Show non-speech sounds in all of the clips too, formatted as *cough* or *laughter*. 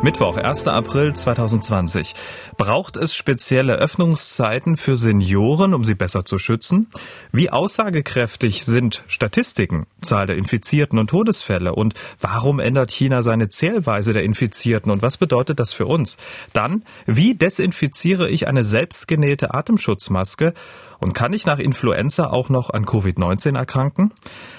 Mittwoch, 1. April 2020. Braucht es spezielle Öffnungszeiten für Senioren, um sie besser zu schützen? Wie aussagekräftig sind Statistiken, Zahl der Infizierten und Todesfälle? Und warum ändert China seine Zählweise der Infizierten? Und was bedeutet das für uns? Dann, wie desinfiziere ich eine selbstgenähte Atemschutzmaske? Und kann ich nach Influenza auch noch an Covid-19 erkranken?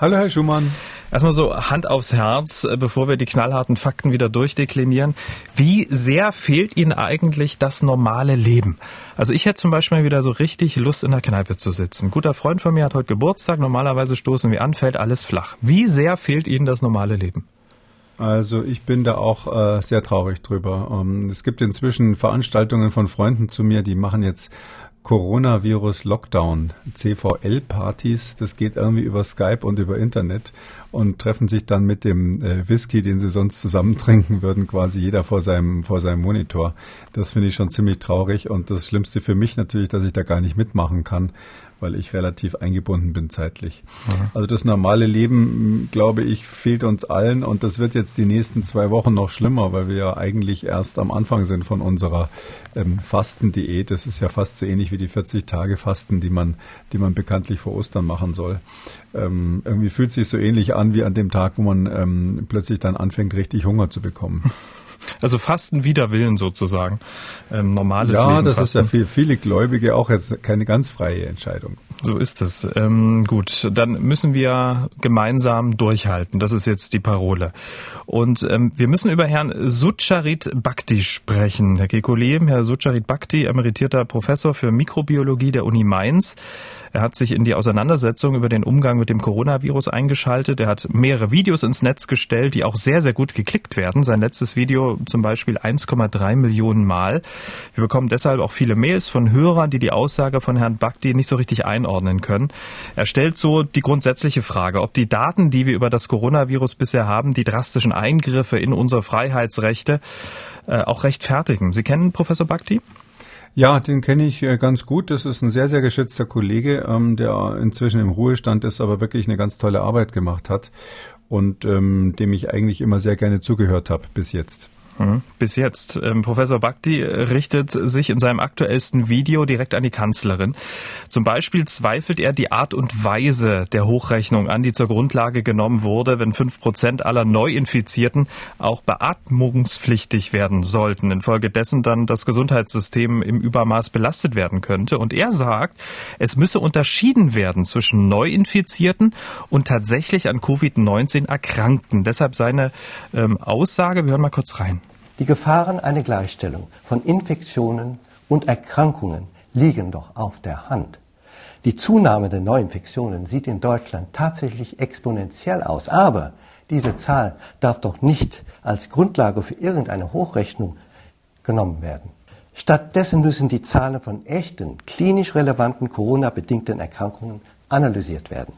Hallo, Herr Schumann. Erstmal so Hand aufs Herz, äh, bevor wir die knallharten Fakten wieder durchdeklinieren. Wie sehr fehlt Ihnen eigentlich das normale Leben? Also ich hätte zum Beispiel wieder so richtig Lust in der Kneipe zu sitzen. Ein guter Freund von mir hat heute Geburtstag. Normalerweise stoßen wir an, fällt alles flach. Wie sehr fehlt Ihnen das normale Leben? Also ich bin da auch äh, sehr traurig drüber. Ähm, es gibt inzwischen Veranstaltungen von Freunden zu mir, die machen jetzt Coronavirus Lockdown, CVL-Partys. Das geht irgendwie über Skype und über Internet und treffen sich dann mit dem äh, Whisky, den sie sonst zusammen trinken würden, quasi jeder vor seinem, vor seinem Monitor. Das finde ich schon ziemlich traurig und das Schlimmste für mich natürlich, dass ich da gar nicht mitmachen kann, weil ich relativ eingebunden bin zeitlich. Mhm. Also das normale Leben, glaube ich, fehlt uns allen und das wird jetzt die nächsten zwei Wochen noch schlimmer, weil wir ja eigentlich erst am Anfang sind von unserer ähm, Fastendiät. Das ist ja fast so ähnlich wie die 40 Tage Fasten, die man, die man bekanntlich vor Ostern machen soll. Ähm, irgendwie fühlt sich so ähnlich an wie an dem Tag, wo man ähm, plötzlich dann anfängt, richtig Hunger zu bekommen. *laughs* Also Fasten wider Willen sozusagen. Ähm, normales ja, Leben. das Fasten. ist ja für viele Gläubige auch jetzt keine ganz freie Entscheidung. So ist es. Ähm, gut, dann müssen wir gemeinsam durchhalten. Das ist jetzt die Parole. Und ähm, wir müssen über Herrn Sucharit Bhakti sprechen. Herr Kekulé, Herr Sucharit Bhakti, emeritierter Professor für Mikrobiologie der Uni Mainz. Er hat sich in die Auseinandersetzung über den Umgang mit dem Coronavirus eingeschaltet. Er hat mehrere Videos ins Netz gestellt, die auch sehr, sehr gut geklickt werden. Sein letztes Video zum Beispiel 1,3 Millionen Mal. Wir bekommen deshalb auch viele Mails von Hörern, die die Aussage von Herrn Bhakti nicht so richtig einordnen können. Er stellt so die grundsätzliche Frage, ob die Daten, die wir über das Coronavirus bisher haben, die drastischen Eingriffe in unsere Freiheitsrechte äh, auch rechtfertigen. Sie kennen Professor Bhakti? Ja, den kenne ich äh, ganz gut. Das ist ein sehr, sehr geschätzter Kollege, ähm, der inzwischen im Ruhestand ist, aber wirklich eine ganz tolle Arbeit gemacht hat und ähm, dem ich eigentlich immer sehr gerne zugehört habe bis jetzt. Mhm. Bis jetzt. Ähm, Professor Bhakti richtet sich in seinem aktuellsten Video direkt an die Kanzlerin. Zum Beispiel zweifelt er die Art und Weise der Hochrechnung an, die zur Grundlage genommen wurde, wenn fünf Prozent aller Neuinfizierten auch beatmungspflichtig werden sollten, infolgedessen dann das Gesundheitssystem im Übermaß belastet werden könnte. Und er sagt, es müsse unterschieden werden zwischen Neuinfizierten und tatsächlich an Covid-19 Erkrankten. Deshalb seine ähm, Aussage, wir hören mal kurz rein. Die Gefahren einer Gleichstellung von Infektionen und Erkrankungen liegen doch auf der Hand. Die Zunahme der Neuinfektionen sieht in Deutschland tatsächlich exponentiell aus, aber diese Zahl darf doch nicht als Grundlage für irgendeine Hochrechnung genommen werden. Stattdessen müssen die Zahlen von echten, klinisch relevanten Corona-bedingten Erkrankungen analysiert werden.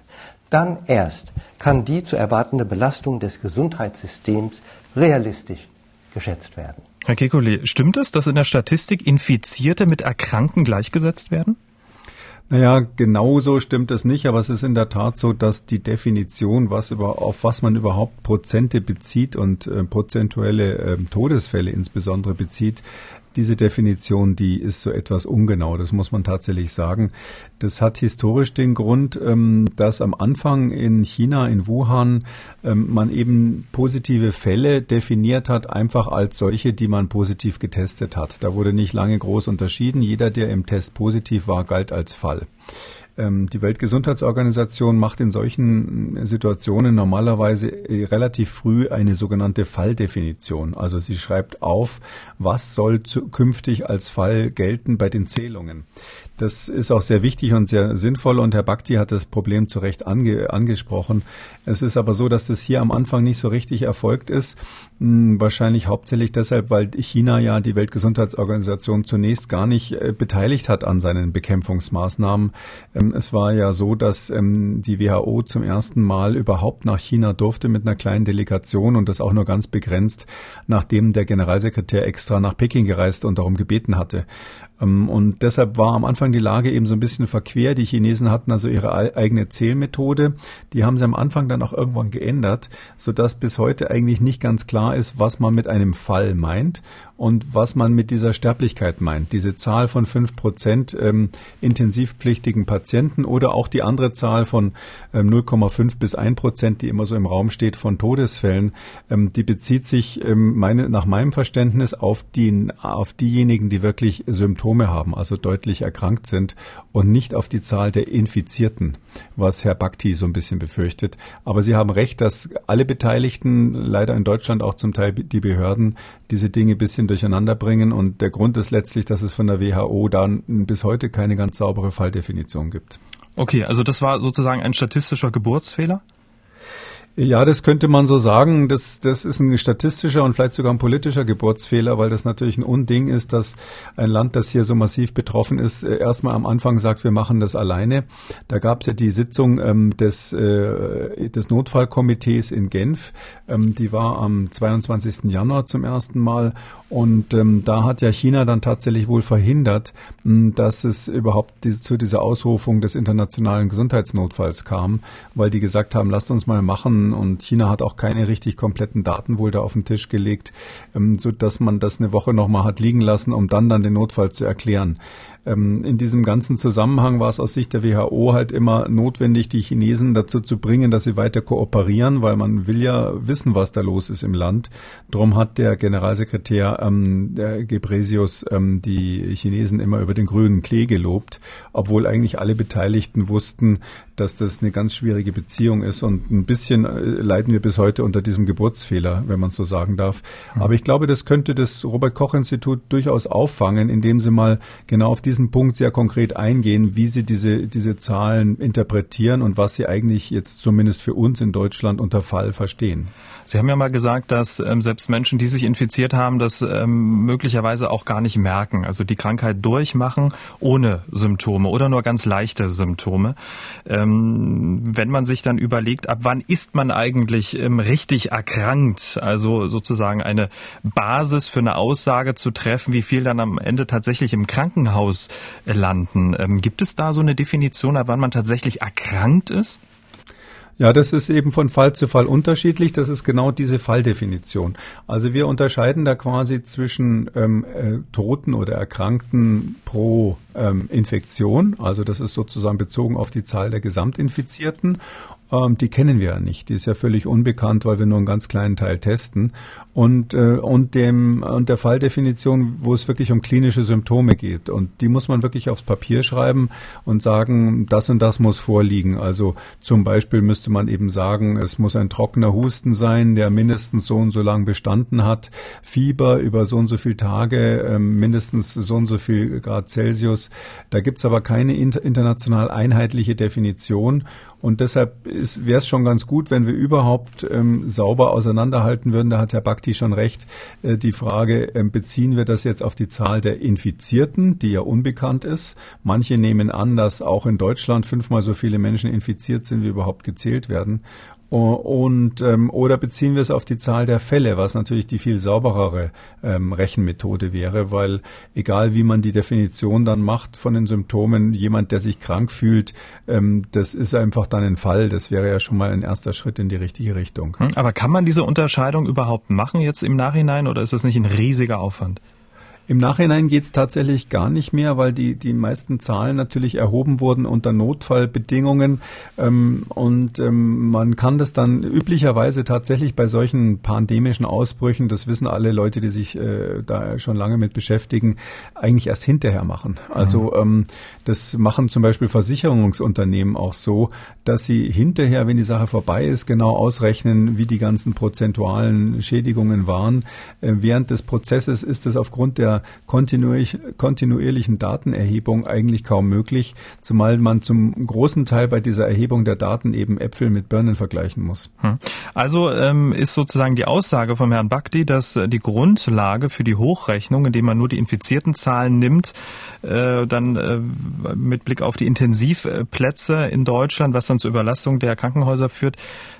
Dann erst kann die zu erwartende Belastung des Gesundheitssystems realistisch geschätzt werden. Herr Kekulé, stimmt es, dass in der Statistik Infizierte mit Erkrankten gleichgesetzt werden? Naja, genau so stimmt es nicht, aber es ist in der Tat so, dass die Definition, was über, auf was man überhaupt Prozente bezieht und äh, prozentuelle äh, Todesfälle insbesondere bezieht, diese Definition, die ist so etwas ungenau, das muss man tatsächlich sagen. Das hat historisch den Grund, ähm, dass am Anfang in China, in Wuhan, ähm, man eben positive Fälle definiert hat, einfach als solche, die man positiv getestet hat. Da wurde nicht lange groß unterschieden. Jeder, der im Test positiv war, galt als Fall. Ähm, die Weltgesundheitsorganisation macht in solchen äh, Situationen normalerweise äh, relativ früh eine sogenannte Falldefinition. Also sie schreibt auf, was soll künftig als Fall gelten bei den Zählungen. Das ist auch sehr wichtig und sehr sinnvoll und Herr Bakti hat das Problem zu Recht ange angesprochen. Es ist aber so, dass das hier am Anfang nicht so richtig erfolgt ist. Hm, wahrscheinlich hauptsächlich deshalb, weil China ja die Weltgesundheitsorganisation zunächst gar nicht äh, beteiligt hat an seinen Bekämpfungsmaßnahmen. Ähm, es war ja so, dass ähm, die WHO zum ersten Mal überhaupt nach China durfte mit einer kleinen Delegation und das auch nur ganz begrenzt, nachdem der Generalsekretär extra nach Peking gereist und darum gebeten hatte. Ähm, und deshalb war am Anfang die Lage eben so ein bisschen verquer. Die Chinesen hatten also ihre eigene Zählmethode. Die haben sie am Anfang dann auch irgendwann geändert, sodass bis heute eigentlich nicht ganz klar ist, was man mit einem Fall meint und was man mit dieser Sterblichkeit meint. Diese Zahl von fünf Prozent ähm, intensivpflichtigen Patienten oder auch die andere Zahl von ähm, 0,5 bis 1 Prozent, die immer so im Raum steht von Todesfällen, ähm, die bezieht sich ähm, meine, nach meinem Verständnis auf, die, auf diejenigen, die wirklich Symptome haben, also deutlich erkrankt sind und nicht auf die Zahl der Infizierten, was Herr Bhakti so ein bisschen befürchtet. Aber Sie haben recht, dass alle Beteiligten, leider in Deutschland auch zum Teil die Behörden, diese Dinge bisschen durcheinander bringen. Und der Grund ist letztlich, dass es von der WHO dann bis heute keine ganz saubere Falldefinition gibt. Okay, also das war sozusagen ein statistischer Geburtsfehler? Ja, das könnte man so sagen. Das, das ist ein statistischer und vielleicht sogar ein politischer Geburtsfehler, weil das natürlich ein Unding ist, dass ein Land, das hier so massiv betroffen ist, äh, erstmal am Anfang sagt, wir machen das alleine. Da gab es ja die Sitzung ähm, des, äh, des Notfallkomitees in Genf. Ähm, die war am 22. Januar zum ersten Mal. Und ähm, da hat ja China dann tatsächlich wohl verhindert, mh, hm, dass es überhaupt die, zu dieser Ausrufung des internationalen Gesundheitsnotfalls kam, weil die gesagt haben, lasst uns mal machen, und China hat auch keine richtig kompletten Daten wohl da auf den Tisch gelegt, ähm, so dass man das eine Woche nochmal hat liegen lassen, um dann dann den Notfall zu erklären. Ähm, in diesem ganzen Zusammenhang war es aus Sicht der WHO halt immer notwendig, die Chinesen dazu zu bringen, dass sie weiter kooperieren, weil man will ja wissen, was da los ist im Land. Drum hat der Generalsekretär ähm, der Gebresius ähm, die Chinesen immer über den grünen Klee gelobt, obwohl eigentlich alle Beteiligten wussten, dass das eine ganz schwierige Beziehung ist und ein bisschen äh, leiden wir bis heute unter diesem Geburtsfehler, wenn man so sagen darf. Mhm. Aber ich glaube, das könnte das Robert Koch Institut durchaus auffangen, indem sie mal genau auf diesen Punkt sehr konkret eingehen, wie sie diese, diese Zahlen interpretieren und was sie eigentlich jetzt zumindest für uns in Deutschland unter Fall verstehen. Sie haben ja mal gesagt, dass ähm, selbst Menschen, die sich infiziert haben, das ähm, möglicherweise auch gar nicht merken, also die Krankheit durchmachen ohne Symptome oder nur ganz leichte Symptome. Ähm, wenn man sich dann überlegt, ab wann ist man eigentlich ähm, richtig erkrankt, also sozusagen eine Basis für eine Aussage zu treffen, wie viel dann am Ende tatsächlich im Krankenhaus landen. Ähm, gibt es da so eine Definition, ab wann man tatsächlich erkrankt ist? Ja, das ist eben von Fall zu Fall unterschiedlich. Das ist genau diese Falldefinition. Also wir unterscheiden da quasi zwischen ähm, äh, Toten oder Erkrankten pro ähm, Infektion. Also das ist sozusagen bezogen auf die Zahl der Gesamtinfizierten ähm, die kennen wir ja nicht. Die ist ja völlig unbekannt, weil wir nur einen ganz kleinen Teil testen. Und, äh, und, dem, und der Falldefinition, wo es wirklich um klinische Symptome geht. Und die muss man wirklich aufs Papier schreiben und sagen, das und das muss vorliegen. Also zum Beispiel müsste man eben sagen, es muss ein trockener Husten sein, der mindestens so und so lang bestanden hat. Fieber über so und so viele Tage, äh, mindestens so und so viel Grad Celsius. Da gibt's aber keine international einheitliche Definition. Und deshalb wäre es schon ganz gut, wenn wir überhaupt ähm, sauber auseinanderhalten würden. Da hat Herr Bakti schon recht. Äh, die Frage, ähm, beziehen wir das jetzt auf die Zahl der Infizierten, die ja unbekannt ist? Manche nehmen an, dass auch in Deutschland fünfmal so viele Menschen infiziert sind, wie überhaupt gezählt werden. Und, ähm, oder beziehen wir es auf die Zahl der Fälle, was natürlich die viel sauberere ähm, Rechenmethode wäre, weil egal wie man die Definition dann macht von den Symptomen, jemand, der sich krank fühlt, ähm, das ist einfach dann ein Fall. Das wäre ja schon mal ein erster Schritt in die richtige Richtung. Hm, aber kann man diese Unterscheidung überhaupt machen jetzt im Nachhinein oder ist das nicht ein riesiger Aufwand? Im Nachhinein geht es tatsächlich gar nicht mehr, weil die, die meisten Zahlen natürlich erhoben wurden unter Notfallbedingungen. Ähm, und ähm, man kann das dann üblicherweise tatsächlich bei solchen pandemischen Ausbrüchen, das wissen alle Leute, die sich äh, da schon lange mit beschäftigen, eigentlich erst hinterher machen. Also mhm. ähm, das machen zum Beispiel Versicherungsunternehmen auch so, dass sie hinterher, wenn die Sache vorbei ist, genau ausrechnen, wie die ganzen prozentualen Schädigungen waren. Äh, während des Prozesses ist es aufgrund der kontinuierlich, kontinuierlichen Datenerhebung eigentlich kaum möglich, zumal man zum großen Teil bei dieser Erhebung der Daten eben Äpfel mit Birnen vergleichen muss. Hm. Also ähm, ist sozusagen die Aussage von Herrn Bakti, dass äh, die Grundlage für die Hochrechnung, indem man nur die infizierten Zahlen nimmt, äh, dann äh, mit Blick auf die Intensivplätze in Deutschland, was dann zur Überlastung der Krankenhäuser führt,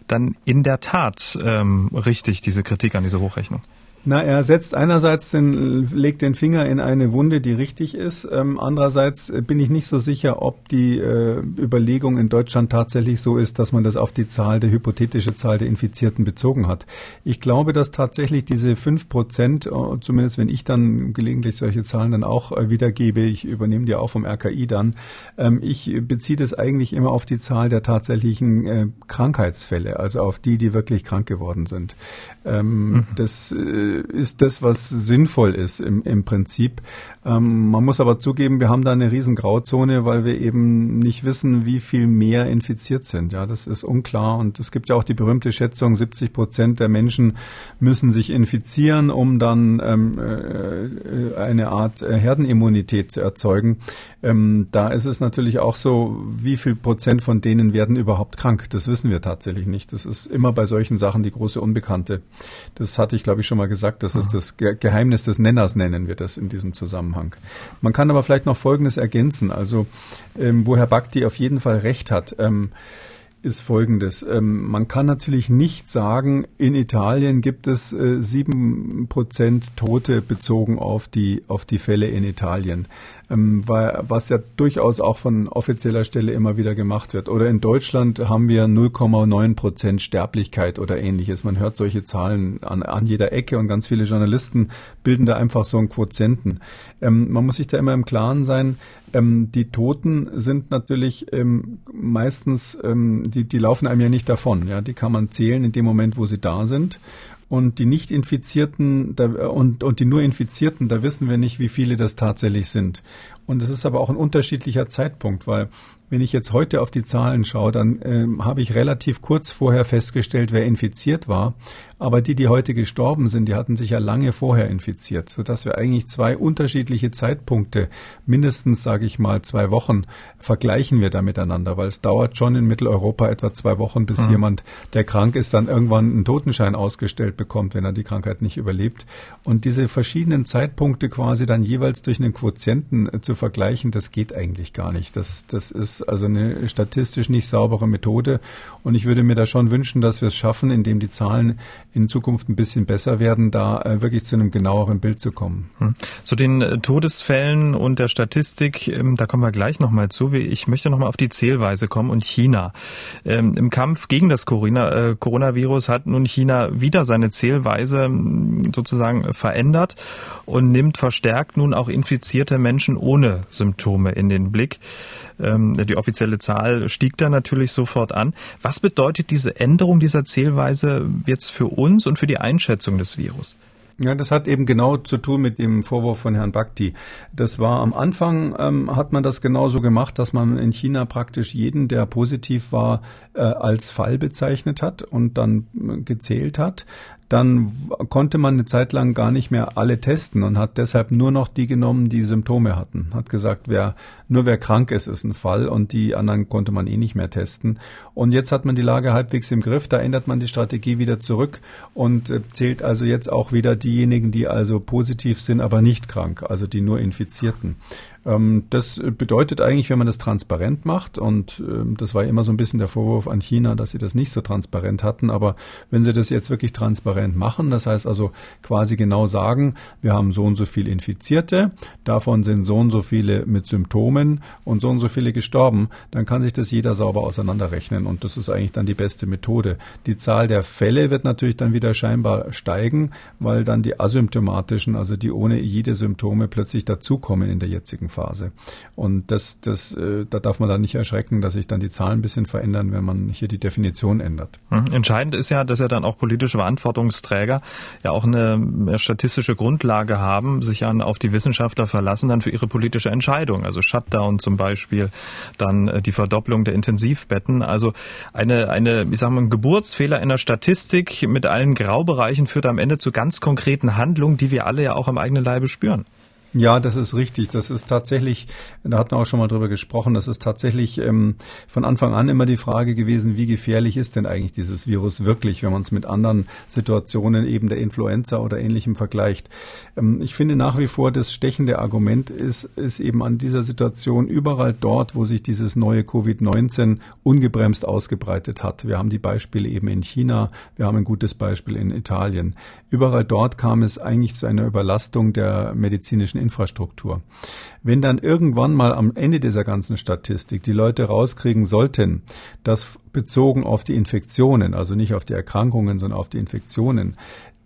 dann in der Tat ähm, richtig, diese Kritik an diese Hochrechnung. Na, er setzt einerseits den, legt den Finger in eine Wunde, die richtig ist. Ähm, andererseits bin ich nicht so sicher, ob die äh, Überlegung in Deutschland tatsächlich so ist, dass man das auf die Zahl, der hypothetische Zahl der Infizierten bezogen hat. Ich glaube, dass tatsächlich diese fünf Prozent, äh, zumindest wenn ich dann gelegentlich solche Zahlen dann auch äh, wiedergebe, ich übernehme die auch vom RKI dann, ähm, ich beziehe das eigentlich immer auf die Zahl der tatsächlichen äh, Krankheitsfälle, also auf die, die wirklich krank geworden sind. Ähm, mhm. Das äh, ist das, was sinnvoll ist im, im Prinzip. Ähm, man muss aber zugeben, wir haben da eine riesen Grauzone, weil wir eben nicht wissen, wie viel mehr infiziert sind. Ja, das ist unklar. Und es gibt ja auch die berühmte Schätzung, 70 Prozent der Menschen müssen sich infizieren, um dann ähm, äh, eine Art äh, Herdenimmunität zu erzeugen. Ähm, da ist es natürlich auch so, wie viel Prozent von denen werden überhaupt krank? Das wissen wir tatsächlich nicht. Das ist immer bei solchen Sachen die große Unbekannte. Das hatte ich, glaube ich, schon mal gesagt gesagt, das ist das Geheimnis des Nenners, nennen wir das in diesem Zusammenhang. Man kann aber vielleicht noch Folgendes ergänzen. Also, ähm, wo Herr Bakti auf jeden Fall recht hat. Ähm, ist folgendes. Ähm, man kann natürlich nicht sagen, in Italien gibt es äh, sieben Prozent Tote bezogen auf die, auf die Fälle in Italien ähm, was ja durchaus auch von offizieller Stelle immer wieder gemacht wird. Oder in Deutschland haben wir 0,9 Prozent Sterblichkeit oder ähnliches. Man hört solche Zahlen an, an jeder Ecke und ganz viele Journalisten bilden da einfach so einen Quotienten. Ähm, man muss sich da immer im Klaren sein, ähm, die Toten sind natürlich ähm, meistens, ähm, die, die laufen einem ja nicht davon. Ja, die kann man zählen in dem Moment, wo sie da sind. Und die Nicht-Infizierten da, und, und die nur Infizierten, da wissen wir nicht, wie viele das tatsächlich sind. Und es ist aber auch ein unterschiedlicher Zeitpunkt, weil wenn ich jetzt heute auf die Zahlen schaue, dann äh, habe ich relativ kurz vorher festgestellt, wer infiziert war. Aber die, die heute gestorben sind, die hatten sich ja lange vorher infiziert, sodass wir eigentlich zwei unterschiedliche Zeitpunkte, mindestens sage ich mal zwei Wochen, vergleichen wir da miteinander, weil es dauert schon in Mitteleuropa etwa zwei Wochen, bis mhm. jemand, der krank ist, dann irgendwann einen Totenschein ausgestellt bekommt, wenn er die Krankheit nicht überlebt. Und diese verschiedenen Zeitpunkte quasi dann jeweils durch einen Quotienten äh, zu vergleichen, das geht eigentlich gar nicht. Das, das ist also eine statistisch nicht saubere Methode. Und ich würde mir da schon wünschen, dass wir es schaffen, indem die Zahlen in Zukunft ein bisschen besser werden, da äh, wirklich zu einem genaueren Bild zu kommen. Hm. Zu den äh, Todesfällen und der Statistik, ähm, da kommen wir gleich nochmal zu. Ich möchte nochmal auf die Zählweise kommen und China. Ähm, Im Kampf gegen das äh, Coronavirus hat nun China wieder seine Zählweise hm, sozusagen verändert und nimmt verstärkt nun auch infizierte Menschen ohne Symptome in den Blick. Ähm, die offizielle Zahl stieg da natürlich sofort an. Was bedeutet diese Änderung dieser Zählweise jetzt für uns und für die Einschätzung des Virus? Ja, das hat eben genau zu tun mit dem Vorwurf von Herrn Bhakti. Das war am Anfang, ähm, hat man das genauso gemacht, dass man in China praktisch jeden, der positiv war, äh, als Fall bezeichnet hat und dann äh, gezählt hat dann konnte man eine Zeit lang gar nicht mehr alle testen und hat deshalb nur noch die genommen, die Symptome hatten. Hat gesagt, wer, nur wer krank ist, ist ein Fall und die anderen konnte man eh nicht mehr testen. Und jetzt hat man die Lage halbwegs im Griff, da ändert man die Strategie wieder zurück und äh, zählt also jetzt auch wieder diejenigen, die also positiv sind, aber nicht krank, also die nur Infizierten. Ähm, das bedeutet eigentlich, wenn man das transparent macht, und ähm, das war immer so ein bisschen der Vorwurf an China, dass sie das nicht so transparent hatten, aber wenn sie das jetzt wirklich transparent machen, das heißt also quasi genau sagen, wir haben so und so viele Infizierte, davon sind so und so viele mit Symptomen und so und so viele gestorben, dann kann sich das jeder sauber auseinanderrechnen und das ist eigentlich dann die beste Methode. Die Zahl der Fälle wird natürlich dann wieder scheinbar steigen, weil dann die asymptomatischen, also die ohne jede Symptome plötzlich dazukommen in der jetzigen Phase. Und das, das, äh, da darf man dann nicht erschrecken, dass sich dann die Zahlen ein bisschen verändern, wenn man hier die Definition ändert. Entscheidend ist ja, dass ja dann auch politische Verantwortungsträger ja auch eine statistische Grundlage haben, sich an auf die Wissenschaftler verlassen, dann für ihre politische Entscheidung. Also Shutdown zum Beispiel, dann die Verdopplung der Intensivbetten. Also eine, eine, ich sag mal, ein Geburtsfehler in der Statistik mit allen Graubereichen führt am Ende zu ganz konkreten Handlungen, die wir alle ja auch am eigenen Leibe spüren. Ja, das ist richtig. Das ist tatsächlich, da hatten wir auch schon mal drüber gesprochen, das ist tatsächlich ähm, von Anfang an immer die Frage gewesen, wie gefährlich ist denn eigentlich dieses Virus wirklich, wenn man es mit anderen Situationen eben der Influenza oder ähnlichem vergleicht. Ähm, ich finde nach wie vor, das stechende Argument ist, ist eben an dieser Situation überall dort, wo sich dieses neue Covid-19 ungebremst ausgebreitet hat. Wir haben die Beispiele eben in China, wir haben ein gutes Beispiel in Italien. Überall dort kam es eigentlich zu einer Überlastung der medizinischen Infrastruktur. Wenn dann irgendwann mal am Ende dieser ganzen Statistik die Leute rauskriegen sollten, dass bezogen auf die Infektionen, also nicht auf die Erkrankungen, sondern auf die Infektionen,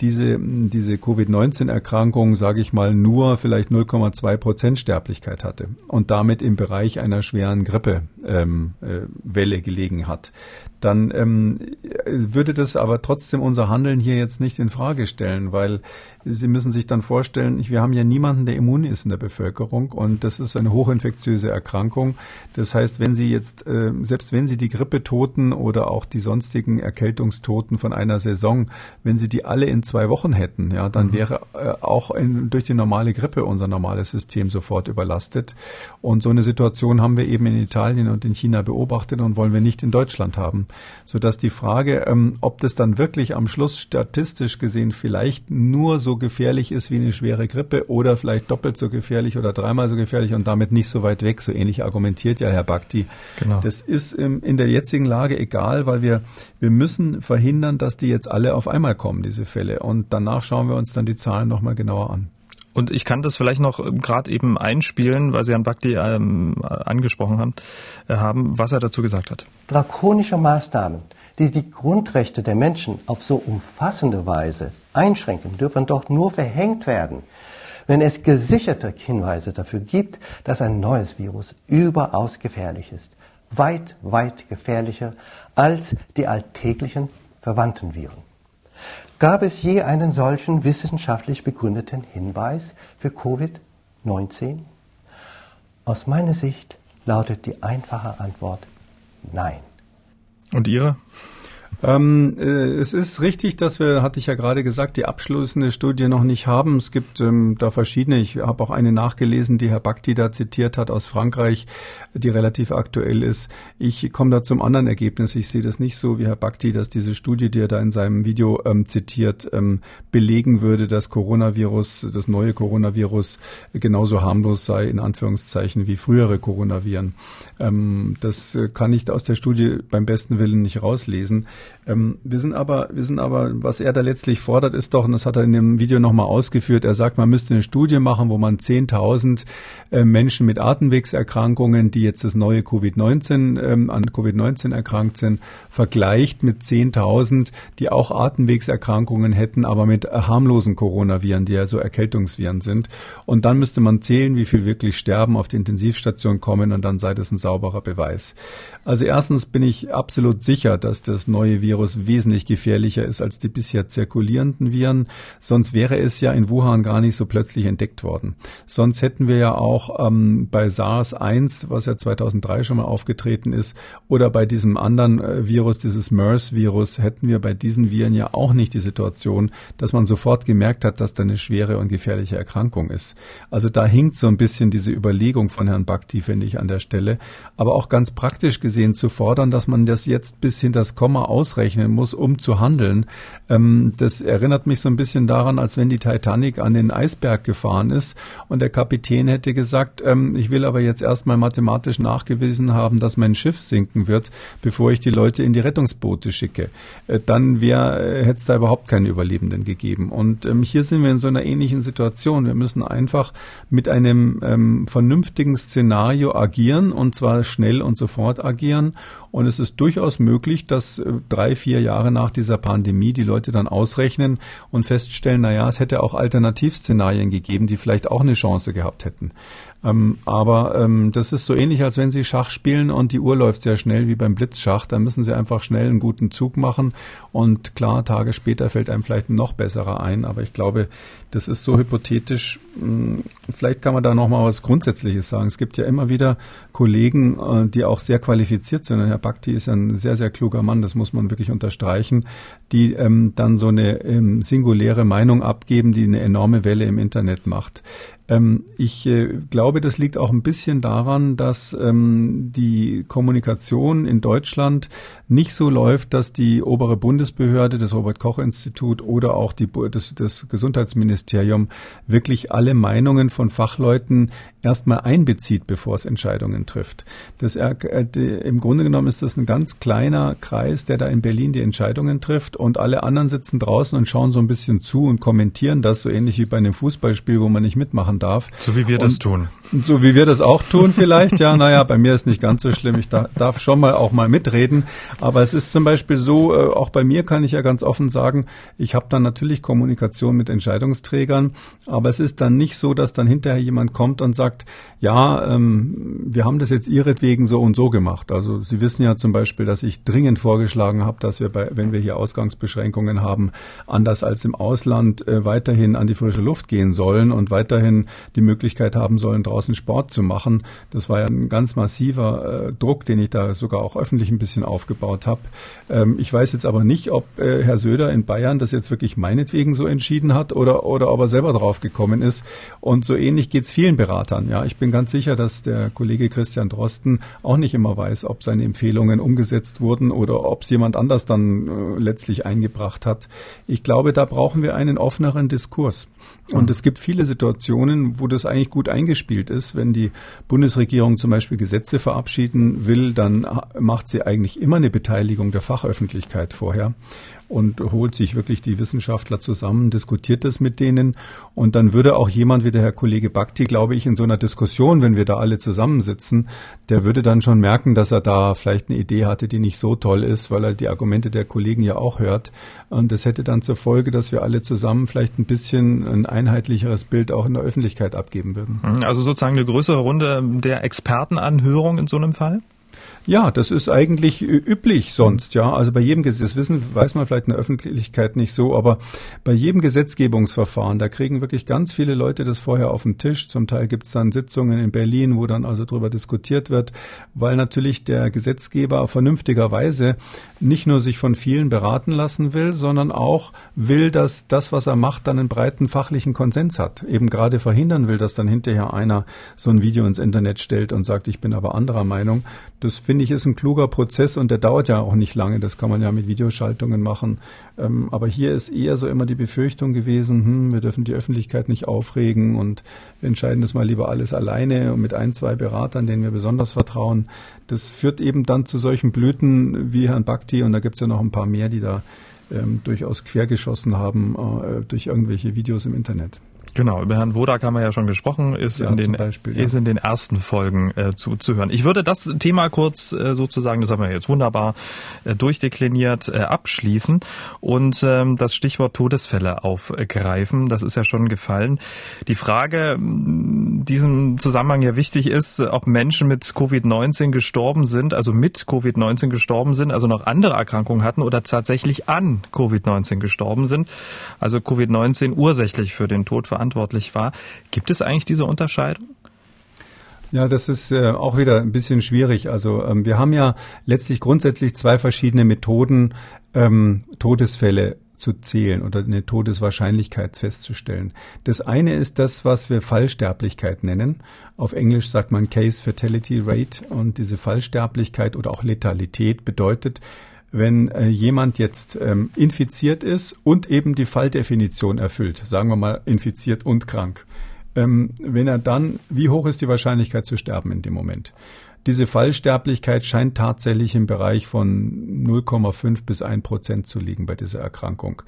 diese, diese Covid-19-Erkrankung, sage ich mal, nur vielleicht 0,2 Prozent Sterblichkeit hatte und damit im Bereich einer schweren Grippewelle ähm, äh, gelegen hat, dann ähm, würde das aber trotzdem unser Handeln hier jetzt nicht in Frage stellen, weil Sie müssen sich dann vorstellen, wir haben ja niemanden, der immun ist in der Bevölkerung und das ist eine hochinfektiöse Erkrankung. Das heißt, wenn Sie jetzt, äh, selbst wenn Sie die Grippetoten oder auch die sonstigen Erkältungstoten von einer Saison, wenn Sie die alle in zwei Wochen hätten, ja, dann mhm. wäre äh, auch in, durch die normale Grippe unser normales System sofort überlastet. Und so eine Situation haben wir eben in Italien und in China beobachtet und wollen wir nicht in Deutschland haben. Sodass die Frage, ähm, ob das dann wirklich am Schluss statistisch gesehen vielleicht nur so gefährlich ist wie eine schwere Grippe oder vielleicht doppelt so gefährlich oder dreimal so gefährlich und damit nicht so weit weg, so ähnlich argumentiert ja Herr Bakti. Genau. Das ist ähm, in der jetzigen Lage egal, weil wir, wir müssen verhindern, dass die jetzt alle auf einmal kommen, diese Fälle. Und danach schauen wir uns dann die Zahlen nochmal genauer an. Und ich kann das vielleicht noch ähm, gerade eben einspielen, weil Sie Herrn Bakti ähm, angesprochen haben, äh, haben, was er dazu gesagt hat. Drakonische Maßnahmen, die die Grundrechte der Menschen auf so umfassende Weise einschränken, dürfen doch nur verhängt werden, wenn es gesicherte Hinweise dafür gibt, dass ein neues Virus überaus gefährlich ist. Weit, weit gefährlicher als die alltäglichen verwandten Viren. Gab es je einen solchen wissenschaftlich begründeten Hinweis für Covid-19? Aus meiner Sicht lautet die einfache Antwort Nein. Und Ihre? Ähm, äh, es ist richtig, dass wir, hatte ich ja gerade gesagt, die abschließende Studie noch nicht haben. Es gibt ähm, da verschiedene. Ich habe auch eine nachgelesen, die Herr Bakti da zitiert hat aus Frankreich, die relativ aktuell ist. Ich komme da zum anderen Ergebnis. Ich sehe das nicht so wie Herr Bakti, dass diese Studie, die er da in seinem Video ähm, zitiert, ähm, belegen würde, dass Coronavirus, das neue Coronavirus genauso harmlos sei, in Anführungszeichen, wie frühere Coronaviren. Ähm, das kann ich aus der Studie beim besten Willen nicht rauslesen. Ähm, wir sind aber, wir sind aber, was er da letztlich fordert, ist doch, und das hat er in dem Video nochmal ausgeführt, er sagt, man müsste eine Studie machen, wo man 10.000 äh, Menschen mit Atemwegserkrankungen, die jetzt das neue Covid-19, ähm, an Covid-19 erkrankt sind, vergleicht mit 10.000, die auch Atemwegserkrankungen hätten, aber mit harmlosen Coronaviren, die ja so Erkältungsviren sind. Und dann müsste man zählen, wie viel wirklich sterben, auf die Intensivstation kommen und dann sei das ein sauberer Beweis. Also erstens bin ich absolut sicher, dass das neue Virus wesentlich gefährlicher ist als die bisher zirkulierenden Viren. Sonst wäre es ja in Wuhan gar nicht so plötzlich entdeckt worden. Sonst hätten wir ja auch ähm, bei SARS-1, was ja 2003 schon mal aufgetreten ist, oder bei diesem anderen äh, Virus, dieses MERS-Virus, hätten wir bei diesen Viren ja auch nicht die Situation, dass man sofort gemerkt hat, dass da eine schwere und gefährliche Erkrankung ist. Also da hinkt so ein bisschen diese Überlegung von Herrn Bakti, finde ich, an der Stelle. Aber auch ganz praktisch gesehen zu fordern, dass man das jetzt bis hin das Komma ausrechnen muss, um zu handeln. Ähm, das erinnert mich so ein bisschen daran, als wenn die Titanic an den Eisberg gefahren ist und der Kapitän hätte gesagt, ähm, ich will aber jetzt erstmal mathematisch nachgewiesen haben, dass mein Schiff sinken wird, bevor ich die Leute in die Rettungsboote schicke. Äh, dann äh, hätte es da überhaupt keine Überlebenden gegeben. Und ähm, hier sind wir in so einer ähnlichen Situation. Wir müssen einfach mit einem ähm, vernünftigen Szenario agieren und zwar schnell und sofort agieren. Und es ist durchaus möglich, dass äh, drei, vier Jahre nach dieser Pandemie die Leute dann ausrechnen und feststellen, na ja, es hätte auch Alternativszenarien gegeben, die vielleicht auch eine Chance gehabt hätten. Ähm, aber ähm, das ist so ähnlich, als wenn Sie Schach spielen und die Uhr läuft sehr schnell wie beim Blitzschach. Da müssen Sie einfach schnell einen guten Zug machen und klar, Tage später fällt einem vielleicht ein noch besserer ein. Aber ich glaube, das ist so hypothetisch. Hm, vielleicht kann man da noch mal was Grundsätzliches sagen. Es gibt ja immer wieder Kollegen, äh, die auch sehr qualifiziert sind. Und Herr Bakti ist ein sehr, sehr kluger Mann. Das muss man wirklich unterstreichen, die ähm, dann so eine ähm, singuläre Meinung abgeben, die eine enorme Welle im Internet macht. Ähm, ich äh, glaube, das liegt auch ein bisschen daran, dass ähm, die Kommunikation in Deutschland nicht so läuft, dass die obere Bundesbehörde, das Robert-Koch-Institut oder auch die, das, das Gesundheitsministerium wirklich alle Meinungen von Fachleuten erstmal einbezieht, bevor es Entscheidungen trifft. Das, äh, Im Grunde genommen ist das ein ganz kleiner Kreis, der da in Berlin die Entscheidungen trifft und alle anderen sitzen draußen und schauen so ein bisschen zu und kommentieren das, so ähnlich wie bei einem Fußballspiel, wo man nicht mitmachen darf. So wie wir und, das tun. So wie wir das auch tun vielleicht, ja. Naja, bei mir ist nicht ganz so schlimm. Ich da, darf schon mal auch mal mitreden. Aber es ist zum Beispiel so, äh, auch bei mir kann ich ja ganz offen sagen, ich habe dann natürlich Kommunikation mit Entscheidungsträgern, aber es ist dann nicht so, dass dann hinterher jemand kommt und sagt, ja, ähm, wir haben das jetzt ihretwegen so und so gemacht. Also Sie wissen ja zum Beispiel, dass ich dringend vorgeschlagen habe, dass wir bei, wenn wir hier Ausgangsbeschränkungen haben, anders als im Ausland äh, weiterhin an die frische Luft gehen sollen und weiterhin die Möglichkeit haben sollen, draußen Sport zu machen. Das war ja ein ganz massiver äh, Druck, den ich da sogar auch öffentlich ein bisschen aufgebaut habe. Ähm, ich weiß jetzt aber nicht, ob äh, Herr Söder in Bayern das jetzt wirklich meinetwegen so entschieden hat oder, oder ob er selber drauf gekommen ist. Und so ähnlich geht es vielen Beratern. Ja, ich bin ganz sicher, dass der Kollege Christian Drosten auch nicht immer weiß, ob seine Empfehlungen umgesetzt wurden oder ob es jemand anders dann äh, letztlich eingebracht hat. Ich glaube, da brauchen wir einen offeneren Diskurs. Und es gibt viele Situationen, wo das eigentlich gut eingespielt ist. Wenn die Bundesregierung zum Beispiel Gesetze verabschieden will, dann macht sie eigentlich immer eine Beteiligung der Fachöffentlichkeit vorher und holt sich wirklich die Wissenschaftler zusammen, diskutiert das mit denen. Und dann würde auch jemand wie der Herr Kollege Bakti, glaube ich, in so einer Diskussion, wenn wir da alle zusammensitzen, der würde dann schon merken, dass er da vielleicht eine Idee hatte, die nicht so toll ist, weil er die Argumente der Kollegen ja auch hört. Und das hätte dann zur Folge, dass wir alle zusammen vielleicht ein bisschen ein einheitlicheres Bild auch in der Öffentlichkeit abgeben würden. Also sozusagen eine größere Runde der Expertenanhörung in so einem Fall? Ja, das ist eigentlich üblich sonst, ja. Also bei jedem Gesetz, das wissen, weiß man vielleicht in der Öffentlichkeit nicht so, aber bei jedem Gesetzgebungsverfahren, da kriegen wirklich ganz viele Leute das vorher auf den Tisch. Zum Teil gibt es dann Sitzungen in Berlin, wo dann also darüber diskutiert wird, weil natürlich der Gesetzgeber vernünftigerweise nicht nur sich von vielen beraten lassen will, sondern auch will, dass das, was er macht, dann einen breiten fachlichen Konsens hat. Eben gerade verhindern will, dass dann hinterher einer so ein Video ins Internet stellt und sagt, ich bin aber anderer Meinung. Das finde ich ist ein kluger Prozess und der dauert ja auch nicht lange. Das kann man ja mit Videoschaltungen machen. Ähm, aber hier ist eher so immer die Befürchtung gewesen, hm, wir dürfen die Öffentlichkeit nicht aufregen und wir entscheiden das mal lieber alles alleine und mit ein, zwei Beratern, denen wir besonders vertrauen. Das führt eben dann zu solchen Blüten wie Herrn Bhakti und da gibt es ja noch ein paar mehr, die da ähm, durchaus quergeschossen haben äh, durch irgendwelche Videos im Internet. Genau, über Herrn Wodak haben wir ja schon gesprochen, ist, ja, in, den, Beispiel, ist in den ersten Folgen äh, zu, zu hören. Ich würde das Thema kurz äh, sozusagen, das haben wir jetzt wunderbar äh, durchdekliniert, äh, abschließen und ähm, das Stichwort Todesfälle aufgreifen. Das ist ja schon gefallen. Die Frage, diesem Zusammenhang ja wichtig ist, ob Menschen mit Covid-19 gestorben sind, also mit Covid-19 gestorben sind, also noch andere Erkrankungen hatten oder tatsächlich an Covid-19 gestorben sind, also Covid-19 ursächlich für den Tod verantwortlich verantwortlich war. Gibt es eigentlich diese Unterscheidung? Ja, das ist äh, auch wieder ein bisschen schwierig. Also ähm, wir haben ja letztlich grundsätzlich zwei verschiedene Methoden, ähm, Todesfälle zu zählen oder eine Todeswahrscheinlichkeit festzustellen. Das eine ist das, was wir Fallsterblichkeit nennen. Auf Englisch sagt man Case Fatality Rate und diese Fallsterblichkeit oder auch Letalität bedeutet, wenn äh, jemand jetzt ähm, infiziert ist und eben die Falldefinition erfüllt, sagen wir mal infiziert und krank, ähm, wenn er dann, wie hoch ist die Wahrscheinlichkeit zu sterben in dem Moment? Diese Fallsterblichkeit scheint tatsächlich im Bereich von 0,5 bis 1 Prozent zu liegen bei dieser Erkrankung.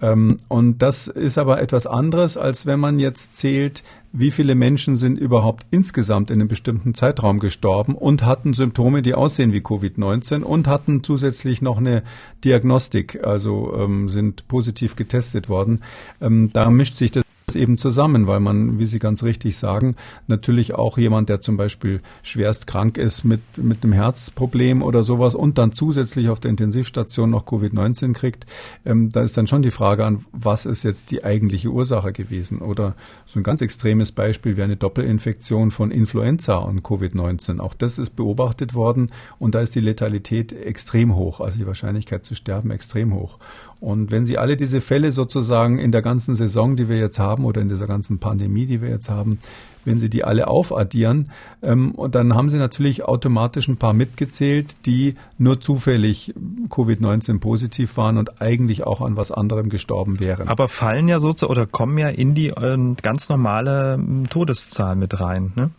Ähm, und das ist aber etwas anderes, als wenn man jetzt zählt, wie viele Menschen sind überhaupt insgesamt in einem bestimmten Zeitraum gestorben und hatten Symptome, die aussehen wie Covid-19 und hatten zusätzlich noch eine Diagnostik, also ähm, sind positiv getestet worden. Ähm, da mischt sich das eben zusammen, weil man, wie Sie ganz richtig sagen, natürlich auch jemand, der zum Beispiel schwerst krank ist mit, mit einem Herzproblem oder sowas und dann zusätzlich auf der Intensivstation noch Covid-19 kriegt, ähm, da ist dann schon die Frage an, was ist jetzt die eigentliche Ursache gewesen? Oder so ein ganz extremes Beispiel wäre eine Doppelinfektion von Influenza und Covid-19. Auch das ist beobachtet worden und da ist die Letalität extrem hoch, also die Wahrscheinlichkeit zu sterben extrem hoch. Und wenn Sie alle diese Fälle sozusagen in der ganzen Saison, die wir jetzt haben, haben oder in dieser ganzen Pandemie, die wir jetzt haben, wenn Sie die alle aufaddieren, ähm, und dann haben Sie natürlich automatisch ein paar mitgezählt, die nur zufällig Covid-19 positiv waren und eigentlich auch an was anderem gestorben wären. Aber fallen ja sozusagen oder kommen ja in die äh, ganz normale ähm, Todeszahl mit rein. Ne?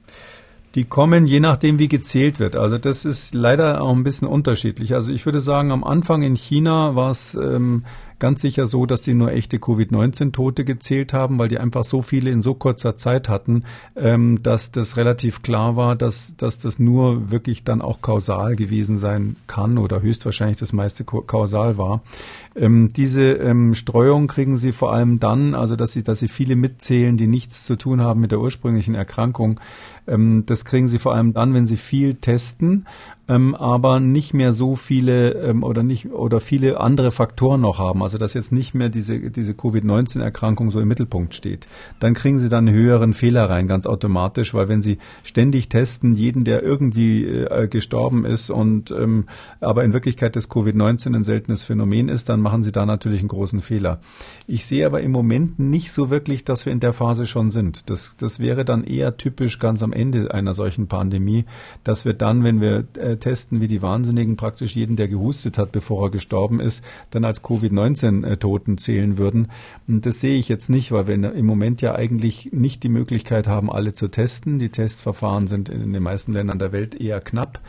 Die kommen je nachdem, wie gezählt wird. Also das ist leider auch ein bisschen unterschiedlich. Also ich würde sagen, am Anfang in China war es ähm, ganz sicher so, dass die nur echte Covid-19-Tote gezählt haben, weil die einfach so viele in so kurzer Zeit hatten, ähm, dass das relativ klar war, dass, dass das nur wirklich dann auch kausal gewesen sein kann oder höchstwahrscheinlich das meiste kausal war. Ähm, diese ähm, Streuung kriegen sie vor allem dann, also dass sie, dass sie viele mitzählen, die nichts zu tun haben mit der ursprünglichen Erkrankung. Ähm, das kriegen sie vor allem dann, wenn sie viel testen ähm, aber nicht mehr so viele ähm, oder nicht oder viele andere Faktoren noch haben. Also dass jetzt nicht mehr diese diese Covid-19-Erkrankung so im Mittelpunkt steht. Dann kriegen Sie dann einen höheren Fehler rein, ganz automatisch, weil wenn Sie ständig testen, jeden, der irgendwie äh, gestorben ist und ähm, aber in Wirklichkeit das Covid-19 ein seltenes Phänomen ist, dann machen Sie da natürlich einen großen Fehler. Ich sehe aber im Moment nicht so wirklich, dass wir in der Phase schon sind. Das das wäre dann eher typisch ganz am Ende einer solchen Pandemie, dass wir dann, wenn wir äh, äh, testen wie die Wahnsinnigen praktisch jeden, der gehustet hat, bevor er gestorben ist, dann als Covid-19-Toten zählen würden. Und das sehe ich jetzt nicht, weil wir im Moment ja eigentlich nicht die Möglichkeit haben, alle zu testen. Die Testverfahren sind in den meisten Ländern der Welt eher knapp.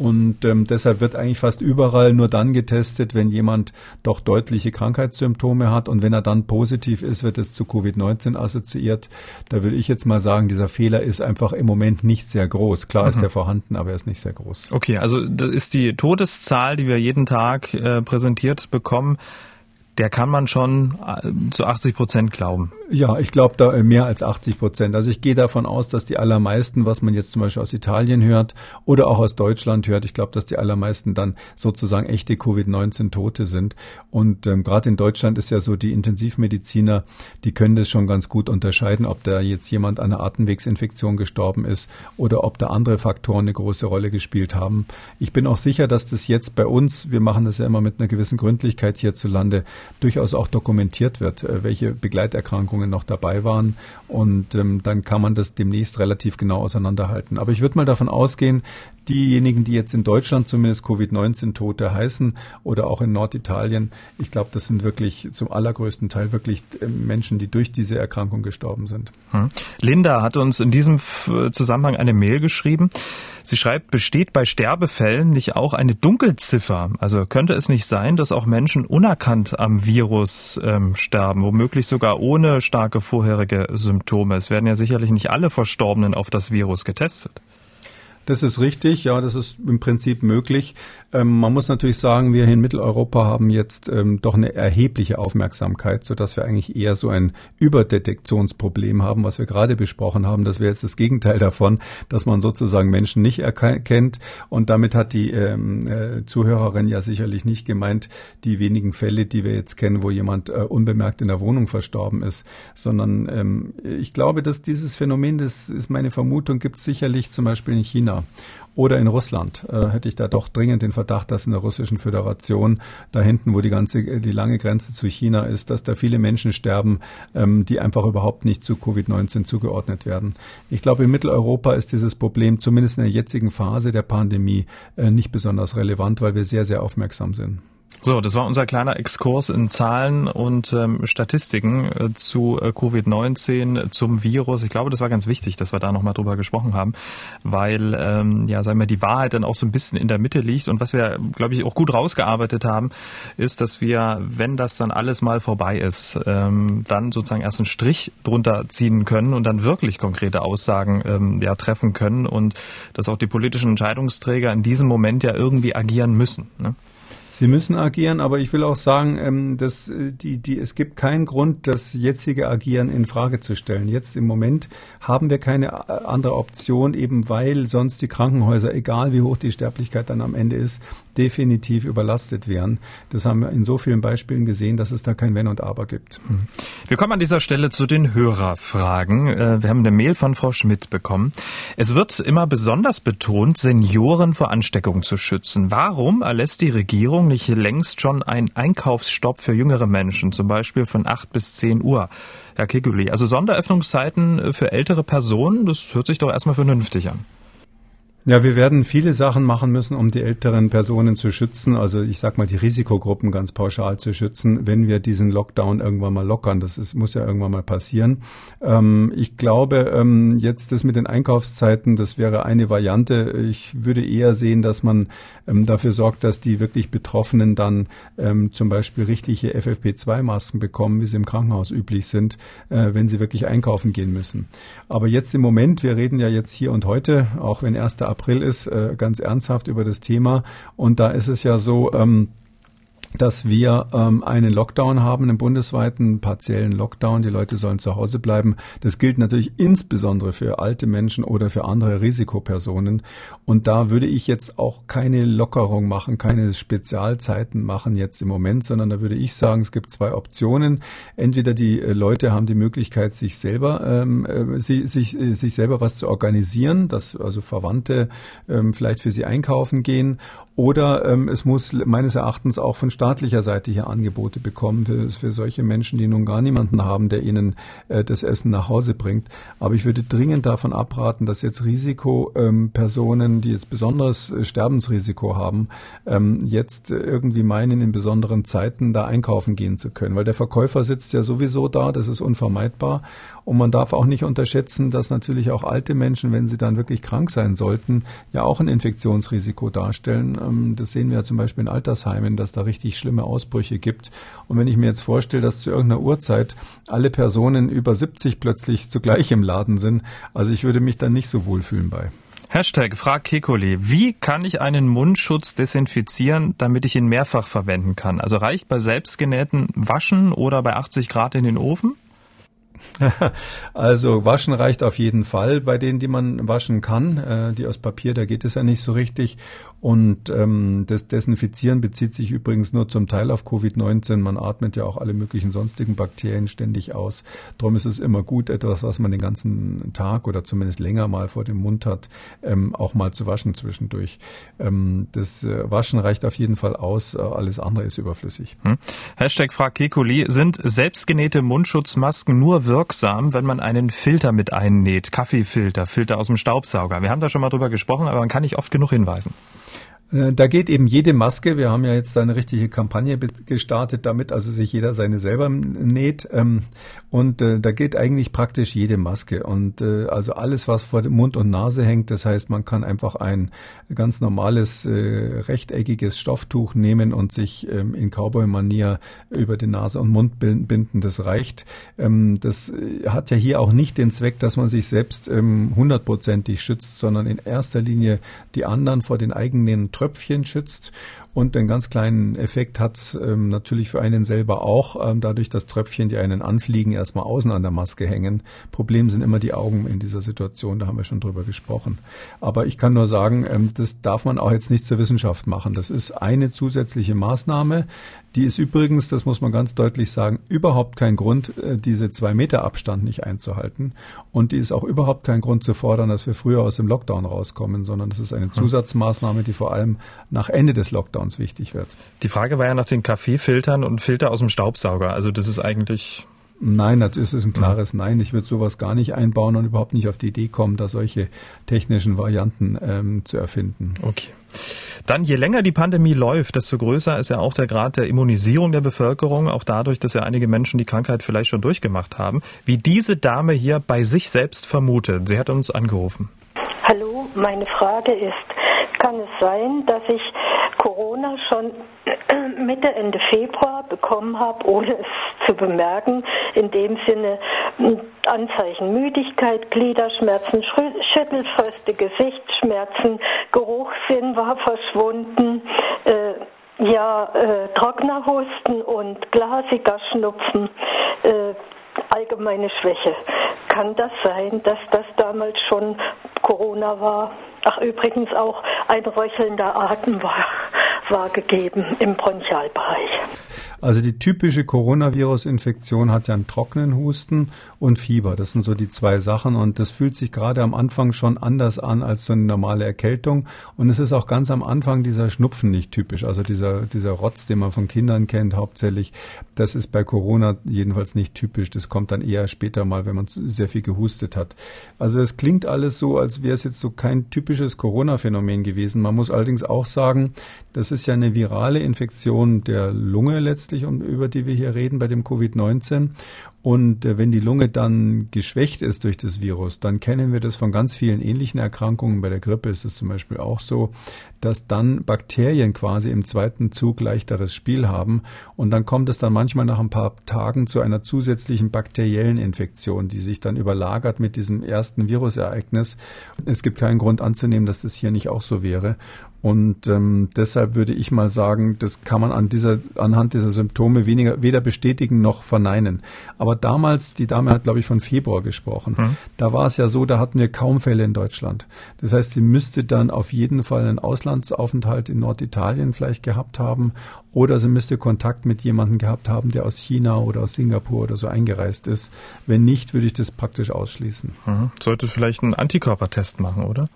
Und ähm, deshalb wird eigentlich fast überall nur dann getestet, wenn jemand doch deutliche Krankheitssymptome hat. Und wenn er dann positiv ist, wird es zu Covid-19 assoziiert. Da will ich jetzt mal sagen, dieser Fehler ist einfach im Moment nicht sehr groß. Klar mhm. ist er vorhanden, aber er ist nicht sehr groß. Okay, also das ist die Todeszahl, die wir jeden Tag äh, präsentiert bekommen der kann man schon äh, zu 80 Prozent glauben. Ja, ich glaube da äh, mehr als 80 Prozent. Also ich gehe davon aus, dass die allermeisten, was man jetzt zum Beispiel aus Italien hört oder auch aus Deutschland hört, ich glaube, dass die allermeisten dann sozusagen echte Covid-19-Tote sind. Und ähm, gerade in Deutschland ist ja so, die Intensivmediziner, die können das schon ganz gut unterscheiden, ob da jetzt jemand an einer Atemwegsinfektion gestorben ist oder ob da andere Faktoren eine große Rolle gespielt haben. Ich bin auch sicher, dass das jetzt bei uns, wir machen das ja immer mit einer gewissen Gründlichkeit hierzulande, durchaus auch dokumentiert wird, äh, welche Begleiterkrankungen noch dabei waren. Und ähm, dann kann man das demnächst relativ genau auseinanderhalten. Aber ich würde mal davon ausgehen, diejenigen, die jetzt in Deutschland zumindest Covid-19-Tote heißen oder auch in Norditalien, ich glaube, das sind wirklich zum allergrößten Teil wirklich äh, Menschen, die durch diese Erkrankung gestorben sind. Hm. Linda hat uns in diesem Zusammenhang eine Mail geschrieben. Sie schreibt, besteht bei Sterbefällen nicht auch eine Dunkelziffer? Also könnte es nicht sein, dass auch Menschen unerkannt am Virus ähm, sterben, womöglich sogar ohne starke vorherige Symptome? Es werden ja sicherlich nicht alle Verstorbenen auf das Virus getestet. Das ist richtig, ja, das ist im Prinzip möglich. Ähm, man muss natürlich sagen, wir hier in Mitteleuropa haben jetzt ähm, doch eine erhebliche Aufmerksamkeit, so dass wir eigentlich eher so ein Überdetektionsproblem haben, was wir gerade besprochen haben. Das wäre jetzt das Gegenteil davon, dass man sozusagen Menschen nicht erkennt. Und damit hat die ähm, äh, Zuhörerin ja sicherlich nicht gemeint, die wenigen Fälle, die wir jetzt kennen, wo jemand äh, unbemerkt in der Wohnung verstorben ist, sondern ähm, ich glaube, dass dieses Phänomen, das ist meine Vermutung, gibt es sicherlich zum Beispiel in China. Oder in Russland äh, hätte ich da doch dringend den Verdacht, dass in der Russischen Föderation, da hinten, wo die ganze, die lange Grenze zu China ist, dass da viele Menschen sterben, ähm, die einfach überhaupt nicht zu Covid-19 zugeordnet werden. Ich glaube, in Mitteleuropa ist dieses Problem zumindest in der jetzigen Phase der Pandemie äh, nicht besonders relevant, weil wir sehr, sehr aufmerksam sind. So, das war unser kleiner Exkurs in Zahlen und ähm, Statistiken äh, zu äh, Covid-19, zum Virus. Ich glaube, das war ganz wichtig, dass wir da nochmal drüber gesprochen haben, weil, ähm, ja, sagen wir, die Wahrheit dann auch so ein bisschen in der Mitte liegt. Und was wir, glaube ich, auch gut rausgearbeitet haben, ist, dass wir, wenn das dann alles mal vorbei ist, ähm, dann sozusagen erst einen Strich drunter ziehen können und dann wirklich konkrete Aussagen ähm, ja, treffen können und dass auch die politischen Entscheidungsträger in diesem Moment ja irgendwie agieren müssen. Ne? Sie müssen agieren, aber ich will auch sagen, ähm, dass äh, die, die, es gibt keinen Grund, das jetzige Agieren in Frage zu stellen. Jetzt im Moment haben wir keine äh, andere Option, eben weil sonst die Krankenhäuser, egal wie hoch die Sterblichkeit dann am Ende ist, definitiv überlastet wären. Das haben wir in so vielen Beispielen gesehen, dass es da kein Wenn und Aber gibt. Hm. Wir kommen an dieser Stelle zu den Hörerfragen. Äh, wir haben eine Mail von Frau Schmidt bekommen. Es wird immer besonders betont, Senioren vor Ansteckung zu schützen. Warum erlässt die Regierung nicht längst schon ein Einkaufsstopp für jüngere Menschen, zum Beispiel von 8 bis 10 Uhr? Herr Keguli, also Sonderöffnungszeiten für ältere Personen, das hört sich doch erstmal vernünftig an. Ja, wir werden viele Sachen machen müssen, um die älteren Personen zu schützen. Also ich sag mal, die Risikogruppen ganz pauschal zu schützen, wenn wir diesen Lockdown irgendwann mal lockern. Das ist, muss ja irgendwann mal passieren. Ähm, ich glaube, ähm, jetzt das mit den Einkaufszeiten, das wäre eine Variante. Ich würde eher sehen, dass man ähm, dafür sorgt, dass die wirklich Betroffenen dann ähm, zum Beispiel richtige FFP2-Masken bekommen, wie sie im Krankenhaus üblich sind, äh, wenn sie wirklich einkaufen gehen müssen. Aber jetzt im Moment, wir reden ja jetzt hier und heute, auch wenn erster April ist, äh, ganz ernsthaft über das Thema. Und da ist es ja so, ähm, dass wir ähm, einen Lockdown haben, einen bundesweiten partiellen Lockdown. Die Leute sollen zu Hause bleiben. Das gilt natürlich insbesondere für alte Menschen oder für andere Risikopersonen. Und da würde ich jetzt auch keine Lockerung machen, keine Spezialzeiten machen jetzt im Moment, sondern da würde ich sagen, es gibt zwei Optionen. Entweder die äh, Leute haben die Möglichkeit, sich selber, ähm, äh, sie, sich, äh, sich selber was zu organisieren, dass also Verwandte ähm, vielleicht für sie einkaufen gehen oder ähm, es muss meines Erachtens auch von staatlicher Seite hier Angebote bekommen für, für solche Menschen, die nun gar niemanden haben, der ihnen äh, das Essen nach Hause bringt. Aber ich würde dringend davon abraten, dass jetzt Risikopersonen, ähm, die jetzt besonderes äh, Sterbensrisiko haben, ähm, jetzt irgendwie meinen, in besonderen Zeiten da einkaufen gehen zu können. Weil der Verkäufer sitzt ja sowieso da, das ist unvermeidbar. Und man darf auch nicht unterschätzen, dass natürlich auch alte Menschen, wenn sie dann wirklich krank sein sollten, ja auch ein Infektionsrisiko darstellen das sehen wir ja zum Beispiel in Altersheimen, dass da richtig schlimme Ausbrüche gibt. Und wenn ich mir jetzt vorstelle, dass zu irgendeiner Uhrzeit alle Personen über 70 plötzlich zugleich im Laden sind, also ich würde mich dann nicht so wohlfühlen bei. Hashtag Frag Kekole. Wie kann ich einen Mundschutz desinfizieren, damit ich ihn mehrfach verwenden kann? Also reicht bei selbstgenähten Waschen oder bei 80 Grad in den Ofen? *laughs* Also waschen reicht auf jeden Fall bei denen, die man waschen kann. Äh, die aus Papier, da geht es ja nicht so richtig. Und ähm, das Desinfizieren bezieht sich übrigens nur zum Teil auf Covid-19. Man atmet ja auch alle möglichen sonstigen Bakterien ständig aus. Darum ist es immer gut, etwas, was man den ganzen Tag oder zumindest länger mal vor dem Mund hat, ähm, auch mal zu waschen zwischendurch. Ähm, das äh, Waschen reicht auf jeden Fall aus. Äh, alles andere ist überflüssig. Hm. Hashtag Frag Kekuli. Sind selbstgenähte Mundschutzmasken nur wirksam, wenn man einen Filter mit einnäht? Kaffeefilter, Filter aus dem Staubsauger. Wir haben da schon mal drüber gesprochen, aber man kann nicht oft genug hinweisen. Äh, da geht eben jede Maske, wir haben ja jetzt eine richtige Kampagne gestartet damit, also sich jeder seine selber näht. Ähm, und äh, da geht eigentlich praktisch jede Maske. Und äh, also alles, was vor Mund und Nase hängt, das heißt, man kann einfach ein ganz normales rechteckiges Stofftuch nehmen und sich ähm, in Cowboy-Manier über die Nase und Mund binden. Das reicht. Ähm, das hat ja hier auch nicht den Zweck, dass man sich selbst hundertprozentig schützt, sondern in erster Linie die anderen vor den eigenen Tröpfchen schützt und den ganz kleinen Effekt hat es ähm, natürlich für einen selber auch, ähm, dadurch, dass Tröpfchen, die einen anfliegen, erstmal außen an der Maske hängen. Problem sind immer die Augen in dieser Situation, da haben wir schon drüber gesprochen. Aber ich kann nur sagen, ähm, das darf man auch jetzt nicht zur Wissenschaft machen. Das ist eine zusätzliche Maßnahme. Die ist übrigens, das muss man ganz deutlich sagen, überhaupt kein Grund, äh, diese zwei Meter Abstand nicht einzuhalten. Und die ist auch überhaupt kein Grund zu fordern, dass wir früher aus dem Lockdown rauskommen, sondern das ist eine hm. Zusatzmaßnahme, die vor allem nach Ende des Lockdowns wichtig wird. Die Frage war ja nach den Kaffeefiltern und Filter aus dem Staubsauger. Also das ist eigentlich Nein, das ist ein klares Nein. Ich würde sowas gar nicht einbauen und überhaupt nicht auf die Idee kommen, da solche technischen Varianten ähm, zu erfinden. Okay. Dann, je länger die Pandemie läuft, desto größer ist ja auch der Grad der Immunisierung der Bevölkerung, auch dadurch, dass ja einige Menschen die Krankheit vielleicht schon durchgemacht haben, wie diese Dame hier bei sich selbst vermutet. Sie hat uns angerufen. Hallo, meine Frage ist, kann es sein, dass ich Corona schon *clears throat* Mitte, Ende Februar bekommen habe, ohne es zu bemerken. In dem Sinne hm, Anzeichen Müdigkeit, Gliederschmerzen, Schüttelfröste, Gesichtsschmerzen, Geruchssinn war verschwunden. Äh, ja, äh, trockener Husten und glasiger Schnupfen, äh, allgemeine Schwäche. Kann das sein, dass das damals schon Corona war? Ach, übrigens auch ein röchelnder Atem war war gegeben im Bronchialbereich. Also die typische Coronavirus-Infektion hat ja einen trockenen Husten und Fieber. Das sind so die zwei Sachen und das fühlt sich gerade am Anfang schon anders an als so eine normale Erkältung. Und es ist auch ganz am Anfang dieser Schnupfen nicht typisch. Also dieser, dieser Rotz, den man von Kindern kennt, hauptsächlich, das ist bei Corona jedenfalls nicht typisch. Das kommt dann eher später mal, wenn man sehr viel gehustet hat. Also es klingt alles so, als wäre es jetzt so kein typisches Corona-Phänomen gewesen. Man muss allerdings auch sagen, das ist ja eine virale Infektion der Lunge letztlich um, über die wir hier reden bei dem Covid-19. Und äh, wenn die Lunge dann geschwächt ist durch das Virus, dann kennen wir das von ganz vielen ähnlichen Erkrankungen. Bei der Grippe ist es zum Beispiel auch so, dass dann Bakterien quasi im zweiten Zug leichteres Spiel haben. Und dann kommt es dann manchmal nach ein paar Tagen zu einer zusätzlichen bakteriellen Infektion, die sich dann überlagert mit diesem ersten Virusereignis. Es gibt keinen Grund anzunehmen, dass das hier nicht auch so wäre. Und ähm, deshalb würde ich mal sagen, das kann man an dieser, anhand dieser Symptome weniger, weder bestätigen noch verneinen. Aber damals, die Dame hat, glaube ich, von Februar gesprochen. Mhm. Da war es ja so, da hatten wir kaum Fälle in Deutschland. Das heißt, sie müsste dann auf jeden Fall einen Auslandsaufenthalt in Norditalien vielleicht gehabt haben oder sie müsste Kontakt mit jemandem gehabt haben, der aus China oder aus Singapur oder so eingereist ist. Wenn nicht, würde ich das praktisch ausschließen. Mhm. Sollte vielleicht einen Antikörpertest machen, oder?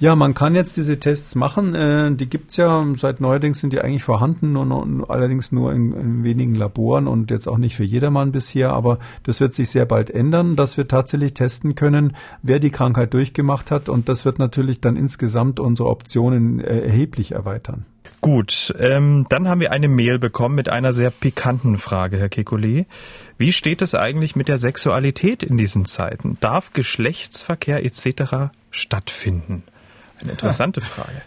Ja, man kann jetzt diese Tests machen. Äh, die gibt's ja seit neuerdings sind die eigentlich vorhanden, nur, nur allerdings nur in, in, wenigen Laboren und jetzt auch nicht für jedermann bisher. Aber das wird sich sehr bald ändern, dass wir tatsächlich testen können, wer die Krankheit durchgemacht hat. Und das wird natürlich dann insgesamt unsere Optionen äh, erheblich erweitern. Gut, ähm, dann haben wir eine Mail bekommen mit einer sehr pikanten Frage, Herr Kekulé. Wie steht es eigentlich mit der Sexualität in diesen Zeiten? Darf Geschlechtsverkehr etc. stattfinden? Eine interessante ja. Frage.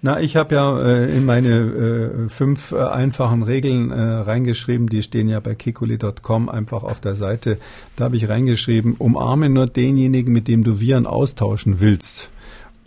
Na, ich habe ja äh, in meine äh, fünf äh, einfachen Regeln äh, reingeschrieben, die stehen ja bei kikuli.com einfach auf der Seite. Da habe ich reingeschrieben, umarme nur denjenigen, mit dem du Viren austauschen willst.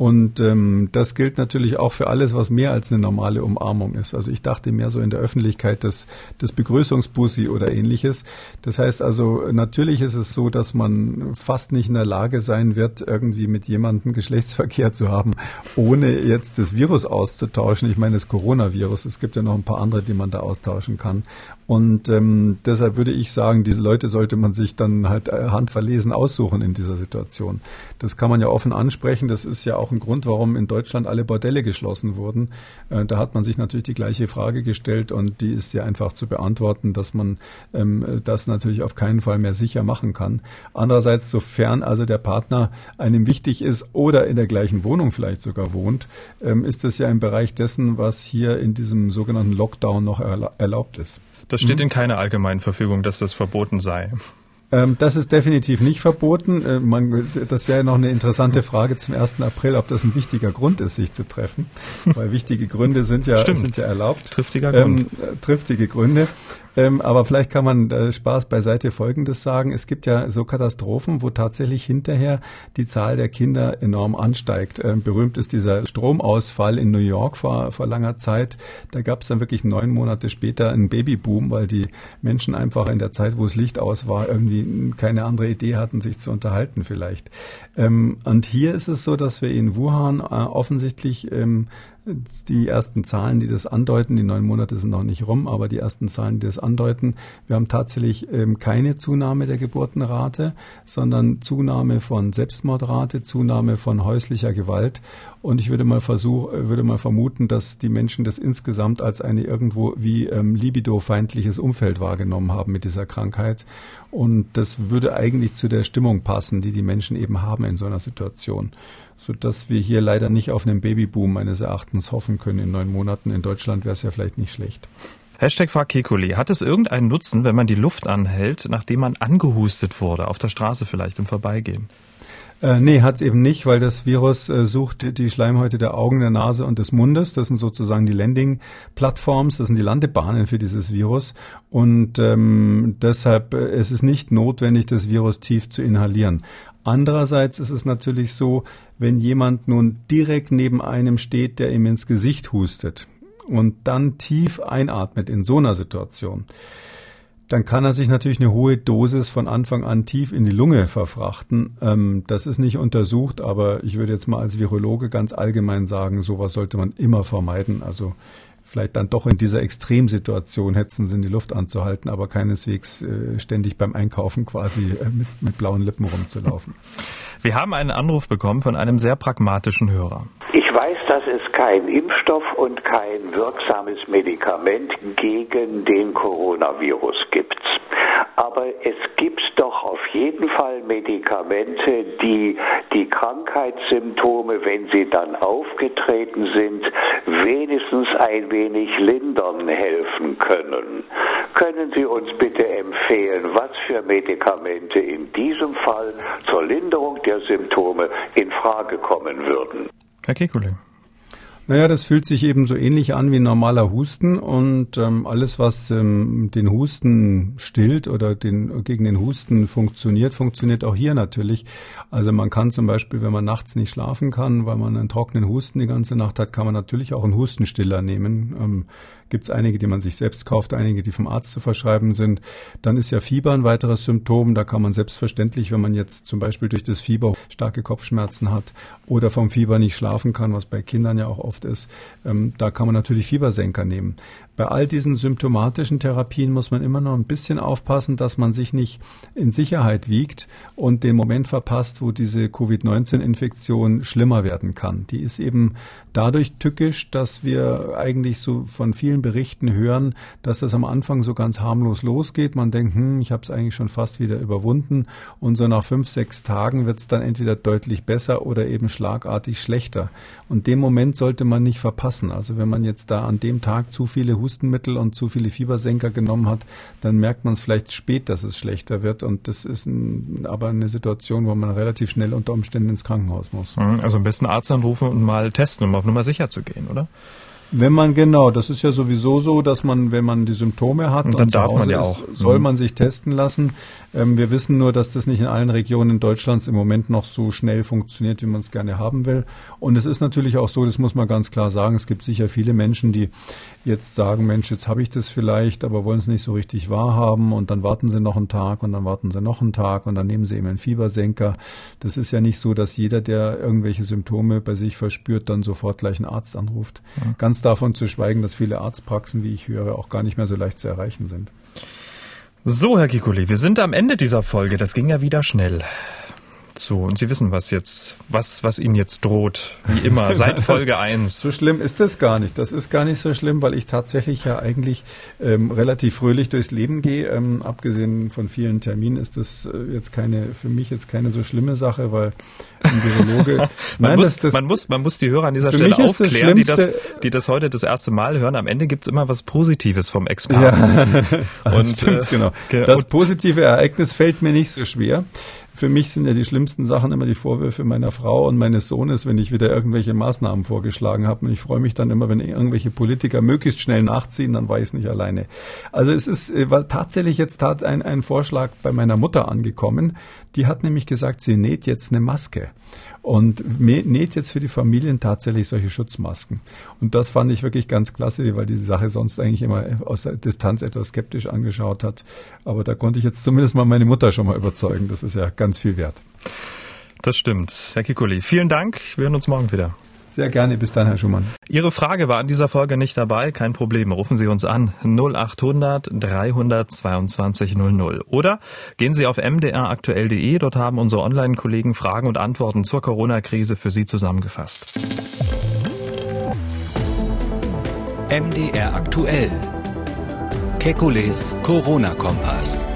Und ähm, das gilt natürlich auch für alles, was mehr als eine normale Umarmung ist. Also ich dachte mehr so in der Öffentlichkeit des, des Begrüßungsbussi oder ähnliches. Das heißt also, natürlich ist es so, dass man fast nicht in der Lage sein wird, irgendwie mit jemandem Geschlechtsverkehr zu haben, ohne jetzt das Virus auszutauschen. Ich meine das Coronavirus. Es gibt ja noch ein paar andere, die man da austauschen kann. Und ähm, deshalb würde ich sagen, diese Leute sollte man sich dann halt äh, handverlesen aussuchen in dieser Situation. Das kann man ja offen ansprechen. Das ist ja auch ein Grund, warum in Deutschland alle Bordelle geschlossen wurden. Äh, da hat man sich natürlich die gleiche Frage gestellt und die ist sehr einfach zu beantworten, dass man ähm, das natürlich auf keinen Fall mehr sicher machen kann. Andererseits, sofern also der Partner einem wichtig ist oder in der gleichen Wohnung vielleicht sogar wohnt, ähm, ist das ja im Bereich dessen, was hier in diesem sogenannten Lockdown noch erlaubt ist. Das steht mhm. in keiner allgemeinen Verfügung, dass das verboten sei. Ähm, das ist definitiv nicht verboten. Äh, man, das wäre noch eine interessante Frage zum 1. April, ob das ein wichtiger Grund ist, sich zu treffen. *laughs* Weil wichtige Gründe sind ja, sind ja erlaubt. Triftiger Grund. Ähm, äh, triftige Gründe. Ähm, aber vielleicht kann man äh, Spaß beiseite Folgendes sagen. Es gibt ja so Katastrophen, wo tatsächlich hinterher die Zahl der Kinder enorm ansteigt. Ähm, berühmt ist dieser Stromausfall in New York vor, vor langer Zeit. Da gab es dann wirklich neun Monate später einen Babyboom, weil die Menschen einfach in der Zeit, wo es Licht aus war, irgendwie keine andere Idee hatten, sich zu unterhalten vielleicht. Ähm, und hier ist es so, dass wir in Wuhan äh, offensichtlich ähm, die ersten Zahlen, die das andeuten, die neun Monate sind noch nicht rum, aber die ersten Zahlen, die das andeuten, wir haben tatsächlich ähm, keine Zunahme der Geburtenrate, sondern Zunahme von Selbstmordrate, Zunahme von häuslicher Gewalt. Und ich würde mal versuch, äh, würde mal vermuten, dass die Menschen das insgesamt als eine irgendwo wie ähm, libido-feindliches Umfeld wahrgenommen haben mit dieser Krankheit. Und das würde eigentlich zu der Stimmung passen, die die Menschen eben haben in so einer Situation sodass wir hier leider nicht auf einen Babyboom meines Erachtens hoffen können in neun Monaten. In Deutschland wäre es ja vielleicht nicht schlecht. Hashtag Fakekuli. Hat es irgendeinen Nutzen, wenn man die Luft anhält, nachdem man angehustet wurde, auf der Straße vielleicht im Vorbeigehen? Äh, nee, hat's eben nicht, weil das Virus äh, sucht die Schleimhäute der Augen, der Nase und des Mundes. Das sind sozusagen die Landing-Plattforms, das sind die Landebahnen für dieses Virus. Und ähm, deshalb äh, ist es nicht notwendig, das Virus tief zu inhalieren. Andererseits ist es natürlich so, wenn jemand nun direkt neben einem steht, der ihm ins Gesicht hustet und dann tief einatmet in so einer Situation, dann kann er sich natürlich eine hohe Dosis von Anfang an tief in die Lunge verfrachten. Ähm, das ist nicht untersucht, aber ich würde jetzt mal als Virologe ganz allgemein sagen, sowas sollte man immer vermeiden. Also vielleicht dann doch in dieser Extremsituation hetzen sie in die Luft anzuhalten, aber keineswegs äh, ständig beim Einkaufen quasi äh, mit, mit blauen Lippen rumzulaufen. *laughs* Wir haben einen Anruf bekommen von einem sehr pragmatischen Hörer. Ich weiß, dass es kein Impfstoff und kein wirksames Medikament gegen den Coronavirus gibt. Aber es gibt doch auf jeden Fall Medikamente, die die Krankheitssymptome, wenn sie dann aufgetreten sind, wenigstens ein wenig lindern helfen können. Können Sie uns bitte empfehlen, was für Medikamente in diesem Fall zur Linderung der Symptome in Frage kommen würden? Herr Kekulé. Naja, das fühlt sich eben so ähnlich an wie ein normaler Husten und ähm, alles, was ähm, den Husten stillt oder den, gegen den Husten funktioniert, funktioniert auch hier natürlich. Also man kann zum Beispiel, wenn man nachts nicht schlafen kann, weil man einen trockenen Husten die ganze Nacht hat, kann man natürlich auch einen Hustenstiller nehmen. Ähm, Gibt es einige, die man sich selbst kauft, einige, die vom Arzt zu verschreiben sind. Dann ist ja Fieber ein weiteres Symptom. Da kann man selbstverständlich, wenn man jetzt zum Beispiel durch das Fieber starke Kopfschmerzen hat oder vom Fieber nicht schlafen kann, was bei Kindern ja auch oft ist, ähm, da kann man natürlich Fiebersenker nehmen. Bei all diesen symptomatischen Therapien muss man immer noch ein bisschen aufpassen, dass man sich nicht in Sicherheit wiegt und den Moment verpasst, wo diese Covid-19-Infektion schlimmer werden kann. Die ist eben dadurch tückisch, dass wir eigentlich so von vielen Berichten hören, dass das am Anfang so ganz harmlos losgeht. Man denkt, hm, ich habe es eigentlich schon fast wieder überwunden und so nach fünf, sechs Tagen wird es dann entweder deutlich besser oder eben schlagartig schlechter. Und den Moment sollte man nicht verpassen. Also wenn man jetzt da an dem Tag zu viele Hustenmittel und zu viele Fiebersenker genommen hat, dann merkt man es vielleicht spät, dass es schlechter wird. Und das ist ein, aber eine Situation, wo man relativ schnell unter Umständen ins Krankenhaus muss. Mhm, also am besten Arzt anrufen und mal testen, um auf Nummer sicher zu gehen, oder? Wenn man genau, das ist ja sowieso so, dass man, wenn man die Symptome hat, und dann darf man ja auch, soll mhm. man sich testen lassen. Ähm, wir wissen nur, dass das nicht in allen Regionen Deutschlands im Moment noch so schnell funktioniert, wie man es gerne haben will. Und es ist natürlich auch so, das muss man ganz klar sagen, es gibt sicher viele Menschen, die jetzt sagen, Mensch, jetzt habe ich das vielleicht, aber wollen es nicht so richtig wahrhaben und dann warten sie noch einen Tag und dann warten sie noch einen Tag und dann nehmen sie eben einen Fiebersenker. Das ist ja nicht so, dass jeder, der irgendwelche Symptome bei sich verspürt, dann sofort gleich einen Arzt anruft. Mhm. Ganz davon zu schweigen, dass viele Arztpraxen, wie ich höre, auch gar nicht mehr so leicht zu erreichen sind. So, Herr Kikuli, wir sind am Ende dieser Folge. Das ging ja wieder schnell. So, und Sie wissen, was jetzt, was, was Ihnen jetzt droht. Wie immer, seit *laughs* Folge 1. So schlimm ist das gar nicht. Das ist gar nicht so schlimm, weil ich tatsächlich ja eigentlich ähm, relativ fröhlich durchs Leben gehe. Ähm, abgesehen von vielen Terminen ist das äh, jetzt keine, für mich jetzt keine so schlimme Sache, weil ein Virologe. *laughs* man, nein, muss, das, das, man, muss, man muss die Hörer an dieser Stelle aufklären, das die, das, die das heute das erste Mal hören. Am Ende gibt's immer was Positives vom Experten. Ja. *laughs* und, Stimmt, äh, genau. Das positive Ereignis fällt mir nicht so schwer. Für mich sind ja die schlimmsten Sachen immer die Vorwürfe meiner Frau und meines Sohnes, wenn ich wieder irgendwelche Maßnahmen vorgeschlagen habe. Und ich freue mich dann immer, wenn irgendwelche Politiker möglichst schnell nachziehen, dann war ich es nicht alleine. Also es ist äh, war tatsächlich jetzt ein, ein Vorschlag bei meiner Mutter angekommen. Die hat nämlich gesagt, sie näht jetzt eine Maske und näht jetzt für die Familien tatsächlich solche Schutzmasken. Und das fand ich wirklich ganz klasse, weil die Sache sonst eigentlich immer aus der Distanz etwas skeptisch angeschaut hat. Aber da konnte ich jetzt zumindest mal meine Mutter schon mal überzeugen. Das ist ja ganz viel wert. Das stimmt. Herr Kikuli, vielen Dank. Wir hören uns morgen wieder. Sehr gerne. Bis dann, Herr Schumann. Ihre Frage war an dieser Folge nicht dabei. Kein Problem. Rufen Sie uns an 0800 322 00. Oder gehen Sie auf mdraktuell.de. Dort haben unsere Online-Kollegen Fragen und Antworten zur Corona-Krise für Sie zusammengefasst. MDR aktuell. Kekules Corona-Kompass.